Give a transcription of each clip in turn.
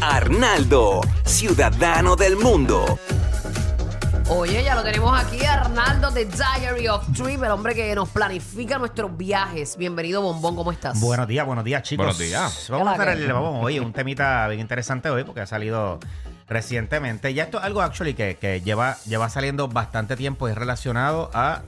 Arnaldo, ciudadano del mundo. Oye, ya lo tenemos aquí, Arnaldo de Diary of Trip, el hombre que nos planifica nuestros viajes. Bienvenido, Bombón, ¿cómo estás? Buenos días, buenos días, chicos. Buenos días. Vamos a Hola, el, vamos, oye, un temita bien interesante hoy porque ha salido recientemente. Ya esto es algo actually que, que lleva, lleva saliendo bastante tiempo y es relacionado a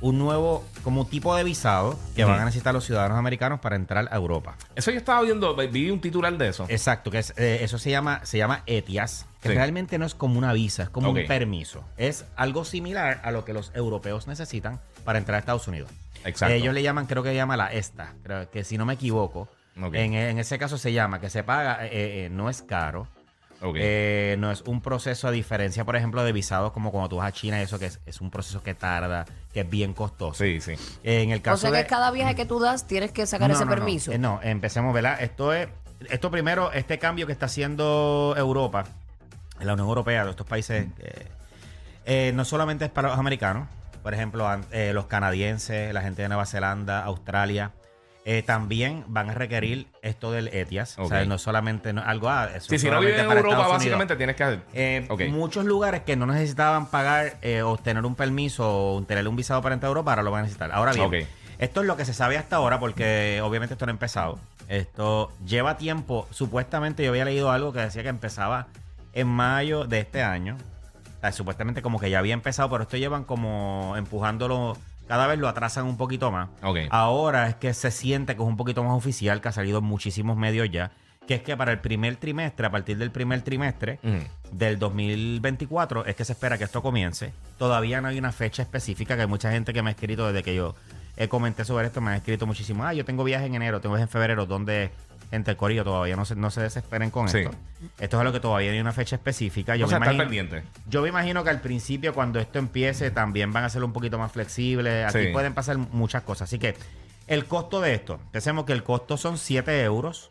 un nuevo como tipo de visado que van a necesitar los ciudadanos americanos para entrar a Europa. Eso yo estaba viendo, vi un titular de eso. Exacto, que es, eh, eso se llama, se llama ETIAS, que Sí. realmente no es como una visa, es como Ok. un permiso. Es algo similar a lo que los europeos necesitan para entrar a Estados Unidos. Exacto. Ellos le llaman, creo que llama la ESTA, creo que si no me equivoco, Ok. en, en ese caso se llama, que se paga, eh, eh, no es caro. Eh, no es un proceso a diferencia, por ejemplo, de visados como cuando tú vas a China, eso que es, es un proceso que tarda, que es bien costoso. sí, sí. En el O caso sea de, que cada viaje que tú das tienes que sacar no, ese no, no. permiso. Eh, No, empecemos, ¿verdad? Esto es, esto primero, este cambio que está haciendo Europa, la Unión Europea, de estos países, eh, eh, no solamente es para los americanos, por ejemplo, eh, los canadienses, la gente de Nueva Zelanda, Australia, eh, también van a requerir esto del ETIAS. O sea, no solamente no- algo, ah, eso Sí, si no vives en Europa, Estados básicamente Unidos. tienes que. Eh. Muchos lugares que no necesitaban pagar eh, o tener un permiso o tener un visado para entrar a Europa, ahora lo van a necesitar. Ahora bien, esto es lo que se sabe hasta ahora porque obviamente esto no ha empezado. Esto lleva tiempo. Supuestamente yo había leído algo que decía que empezaba en mayo de este año. O sea, supuestamente como que ya había empezado, pero esto llevan como empujándolo. Cada vez lo atrasan un poquito más. Ok. Ahora es que se siente que es un poquito más oficial, que ha salido en muchísimos medios ya. Que es que para el primer trimestre, a partir del primer trimestre, del 2024 es que se espera que esto comience. Todavía no hay una fecha específica, que hay mucha gente que me ha escrito desde que yo eh, comenté sobre esto, me ha escrito muchísimo, ah, yo tengo viaje en enero, tengo viaje en febrero, donde gente el corillo todavía no se, no se desesperen con Sí. esto. Esto es algo que todavía no hay una fecha específica. Yo o me imagino- pendiente. yo me imagino que al principio, cuando esto empiece, también van a ser un poquito más flexibles. Aquí Sí. pueden pasar muchas cosas. Así que el costo de esto, pensemos que el costo son 7 euros.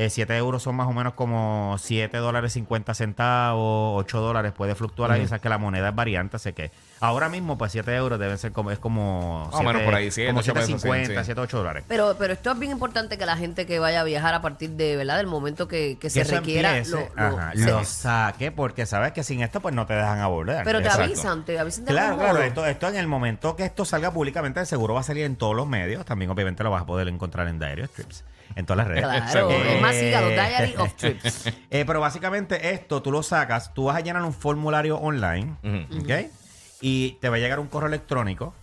Eh, 7 euros son más o menos como 7 dólares 50 centavos, 8 dólares puede fluctuar ahí. O sea que la moneda es variante. Así que ahora mismo, pues 7 euros deben ser como, es como. Más o menos por ahí, como ocho pesos, 7.50, sí. 7, 8 dólares. Pero, pero esto es bien importante que la gente que vaya a viajar a partir de, ¿verdad? Del momento que, que Que se requiera empiece, lo, lo- ajá, se- lo saque, porque sabes que sin esto, pues no te dejan abordar. Pero te Exacto. avisan, te avisan de Claro, claro. Esto, esto en el momento que esto salga públicamente, seguro va a salir en todos los medios. También, obviamente, lo vas a poder encontrar en Diario Strips. En todas las redes. Claro, es más, sígalo, Eh, Diary of Trips. Eh, pero básicamente esto tú lo sacas, tú vas a llenar un formulario online, Ujú. ¿ok? Y te va a llegar un correo electrónico.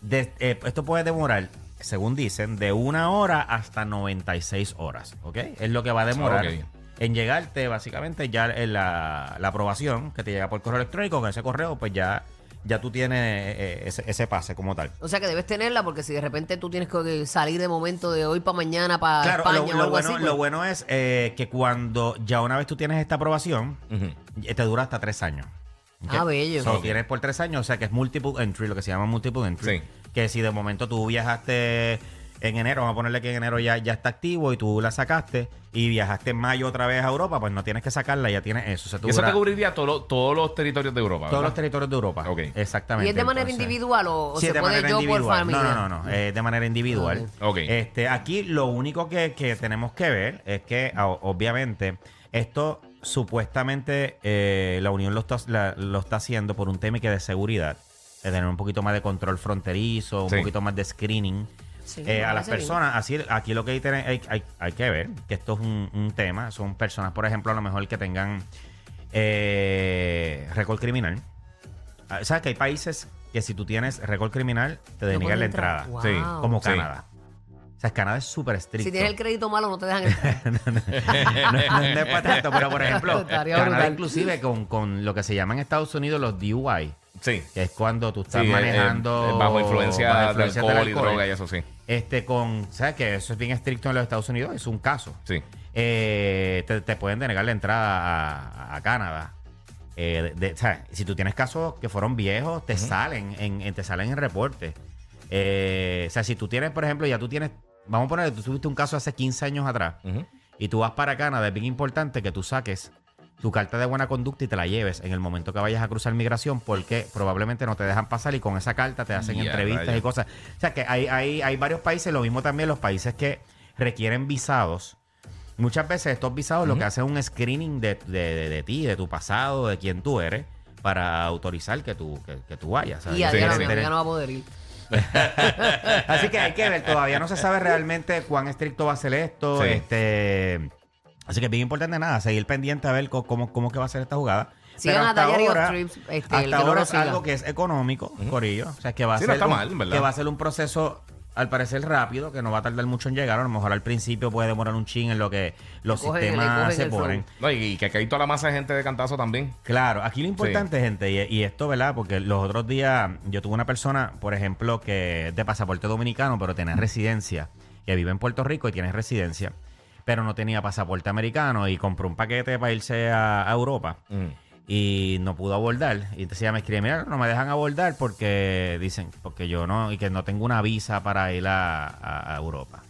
De- eh, esto puede demorar, según dicen, de una hora hasta 96 horas, ¿ok? Es lo que va a demorar Ok. en llegarte, básicamente, ya en la, la aprobación que te llega por correo electrónico. Con ese correo, pues ya, ya tú tienes eh, ese, ese pase como tal. O sea que debes tenerla porque si de repente tú tienes que salir de momento de hoy para mañana para Claro, España lo, o lo algo bueno, así. lo pues, bueno es eh, que cuando ya una vez tú tienes esta aprobación, eh, te dura hasta tres años. Ah, bello. So, Ok. tienes por tres años, o sea que es multiple entry, lo que se llama multiple entry. Sí. Que si de momento tú viajaste en enero, vamos a ponerle que en enero ya, ya está activo y tú la sacaste y viajaste en mayo otra vez a Europa, pues no tienes que sacarla, ya tienes eso. O sea, tú Y eso dura te cubriría todo todos los territorios de Europa. todos los ¿verdad? territorios de Europa. Ok. Exactamente. ¿Y es de manera Entonces- individual o, o Sí, se de puede manera yo por individual. familia? No, no, no, no. eh, de manera individual. Ok. Este, aquí lo único que, que tenemos que ver es que, obviamente, esto supuestamente eh, la Unión lo está, la- lo está haciendo por un tema que de seguridad, de tener un poquito más de control fronterizo, un Sí. poquito más de screening. Sí, eh, a las personas, así aquí lo que hay, tener- hay, hay- hay que ver, que esto es un, un tema, son personas, por ejemplo, a lo mejor que tengan Eh, récord criminal. Ah, ¿Sabes que hay países que si tú tienes récord criminal te deniegan la entrada? Wow. Sí. Como Sí. Canadá. O sea, Canadá es súper estricto. Si tienes el crédito malo, no te dejan entrar. no, no- no es para tanto, pero por ejemplo, Estaría Canadá brutal. inclusive con, con lo que se llama en Estados Unidos los DUI, Sí. que es cuando tú estás Sí, manejando eh, bajo influencia, bajo de alcohol y droga y eso sí. Este con, ¿sabes que Eso es bien estricto en los Estados Unidos, es un caso. Sí. Eh, te, te pueden denegar la entrada a, a Canadá. Eh, de- si tú tienes casos que fueron viejos, te salen en, en- te salen en reporte. Eh, o sea, si tú tienes, por ejemplo, ya tú tienes, vamos a poner, tú tuviste un caso hace 15 años atrás y tú vas para Canadá, es bien importante que tú saques tu carta de buena conducta y te la lleves en el momento que vayas a cruzar migración porque probablemente no te dejan pasar y con esa carta te hacen Ya, entrevistas y cosas. O sea que hay, hay, hay varios países, lo mismo también los países que requieren visados. Muchas veces estos visados lo que hacen es un screening de, de, de- de ti, de tu pasado, de quién tú eres, para autorizar que tú, que, que tú vayas. ¿sabes? Y a Sí, sí. amiga no va a poder ir. Así que hay que ver, todavía no se sabe realmente cuán estricto va a ser esto. Sí. Este, así que es bien importante nada, seguir pendiente a ver cómo, cómo que va a ser esta jugada. Sigan Pero hasta ahora, Trips, este, hasta ahora es algo que es económico, Corillo. O sea, que va a Sí, ser no está un- que va a ser un proceso al parecer rápido, que no va a tardar mucho en llegar. A lo mejor al principio puede demorar un chin en lo que los Le sistemas cogen se ponen. No, y, y que aquí hay toda la masa de gente de cantazo también. Claro, aquí lo importante, gente, y, y esto, ¿verdad? Porque los otros días yo tuve una persona, por ejemplo, que es de pasaporte dominicano, pero tiene residencia, que vive en Puerto Rico y tiene residencia, pero no tenía pasaporte americano y compró un paquete para irse a, a Europa Mm. y no pudo abordar. Y entonces ella me escribe, mira, no me dejan abordar porque dicen, porque yo no, y que no tengo una visa para ir a, a- a Europa.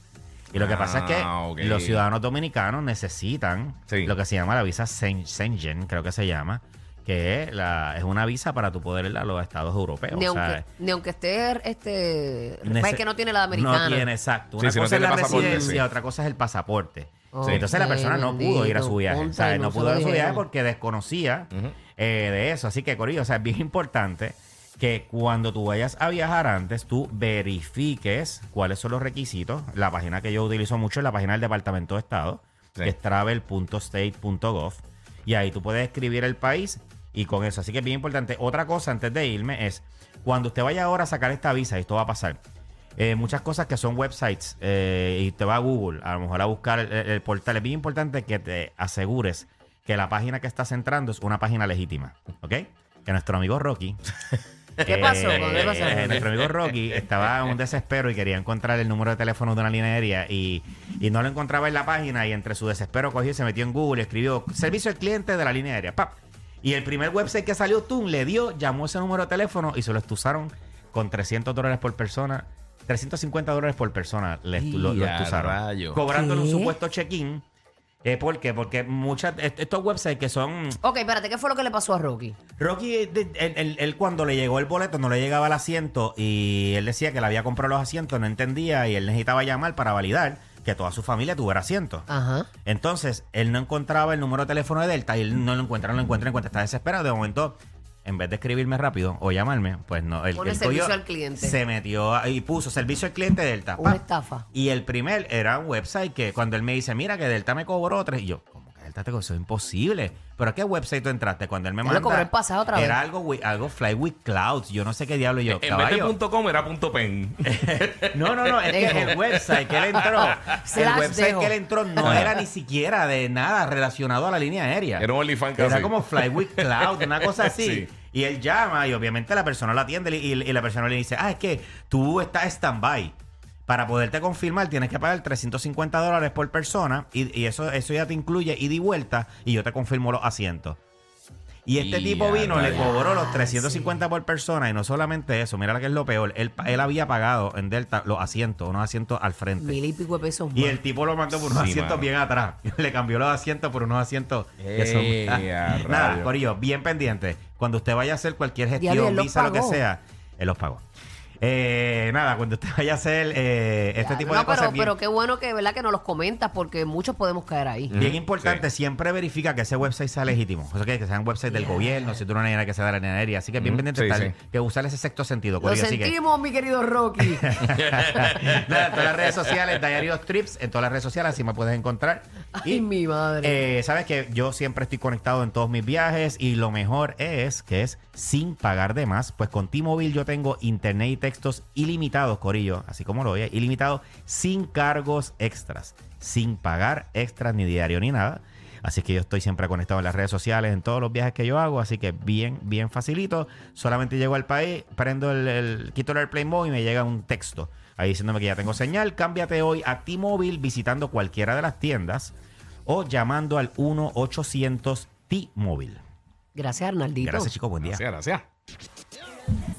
Y lo que pasa es que Ah, los ciudadanos dominicanos necesitan Sí. lo que se llama la visa Schengen, creo que se llama, que es, la, es una visa para tu poder ir a los estados europeos. Ni o sea, aunque, ni aunque esté, este... Es que no tiene la americana. No tiene, exacto. Sí, Una si no cosa es la residencia, sí. otra cosa es el pasaporte. Entonces la persona no pudo ir a su viaje. O sea, no pudo ir a su viaje porque desconocía eh, de eso. Así que, Corillo, o sea, es bien importante que cuando tú vayas a viajar antes, tú verifiques cuáles son los requisitos. La página que yo utilizo mucho es la página del Departamento de Estado, Sí. que es travel.state.gov. Y ahí tú puedes escribir el país y con eso. Así que es bien importante. Otra cosa antes de irme es, cuando usted vaya ahora a sacar esta visa, y esto va a pasar, eh, muchas cosas que son websites eh, y te va a Google, a lo mejor a buscar el, el portal. Es bien importante que te asegures que la página que estás entrando es una página legítima. ¿Ok? Que nuestro amigo Rocky. ¿Qué pasó? ¿Qué pasó? eh, nuestro amigo Rocky estaba en un desespero y quería encontrar el número de teléfono de una línea aérea y, y no lo encontraba en la página y entre su desespero cogió y se metió en Google y escribió servicio al cliente de la línea aérea. ¡Pap! Y el primer website que salió, tú le dio, llamó ese número de teléfono y se lo estuzaron con 300 dólares por persona. 350 dólares por persona le estu- lo, lo ¡Ya, estuzaron. rayo! Cobrándole un supuesto check-in. Eh, ¿Por qué? Porque muchas, est- estos websites que son Ok, espérate, ¿qué fue lo que le pasó a Rocky? Rocky, él, él- él cuando le llegó el boleto no le llegaba el asiento y él decía que le había comprado los asientos, no entendía y él necesitaba llamar para validar que toda su familia tuviera asiento. Ajá. Entonces, él no encontraba el número de teléfono de Delta y él no lo encuentra, no lo encuentra, no lo encuentra. Está desesperado. De momento, en vez de escribirme rápido o llamarme, pues no. Él, Pone servicio cogió, al cliente. Se metió y puso servicio al cliente de Delta. Una pa. estafa. Y el primer era un website que cuando él me dice, mira que Delta me cobró tres, y yo, ¿cómo que Delta te cobró? Eso es imposible. ¿Pero a qué website tú entraste? Cuando él me pasaje otra vez. Era algo, algo Fly with Clouds. Yo no sé qué diablo yo. en vez de punto .com era punto .pen. No, no, no. Es que el website que él entró... el website dejo. que él entró no era ni siquiera de nada relacionado a la línea aérea. Era un OnlyFans Era como Fly with Cloud, una cosa así. Sí. Y él llama y obviamente la persona lo atiende y, y la persona le dice, ah, es que tú estás stand-by. Para poderte confirmar tienes que pagar 350 dólares por persona y, y eso, eso ya te incluye ida y vuelta y yo te confirmo los asientos. Y este Y tipo vino, le cobró los 350 por persona y no solamente eso, mira lo que es lo peor, él, él había pagado en Delta los asientos, unos asientos al frente. Mil y pico de pesos Y el tipo lo mandó por unos Sí, asientos mano. bien atrás. Le cambió los asientos por unos asientos que son. Nada, rayos. Corillo, bien pendiente. Cuando usted vaya a hacer cualquier gestión, visa, lo que sea, él los pagó. Eh, nada, cuando usted vaya a hacer eh, este Ya, tipo no, de cosas, pero, bien, pero qué bueno que, ¿verdad? que nos los comentas porque muchos podemos caer ahí. bien importante, Sí. siempre verifica que ese website sea legítimo. O sea, que, que sean website del gobierno, si tú no hay que sea de la aérea. Así que bien pendiente sí, estar, sí. que usar ese sexto sentido. Lo Corillo. Así que- sentimos, mi querido Rocky. Nada, en todas las redes sociales, Diary of Trips, en todas las redes sociales, así me puedes encontrar. Ay, mi madre. eh, sabes que yo siempre estoy conectado en todos mis viajes y lo mejor es que es sin pagar de más. Pues con T-Mobile yo tengo internet y textos ilimitados, Corillo, así como lo oye, ilimitado, sin cargos extras, sin pagar extras ni diario ni nada. Así que yo estoy siempre conectado en las redes sociales, en todos los viajes que yo hago. Así que bien, bien facilito. Solamente llego al país, prendo el, el quito el AirPlay Mode y me llega un texto ahí diciéndome que ya tengo señal. Cámbiate hoy a T-Mobile visitando cualquiera de las tiendas o llamando al 1-800 T-Mobile. Gracias, Arnaldito. Gracias, chicos. Buen día. Gracias, gracias.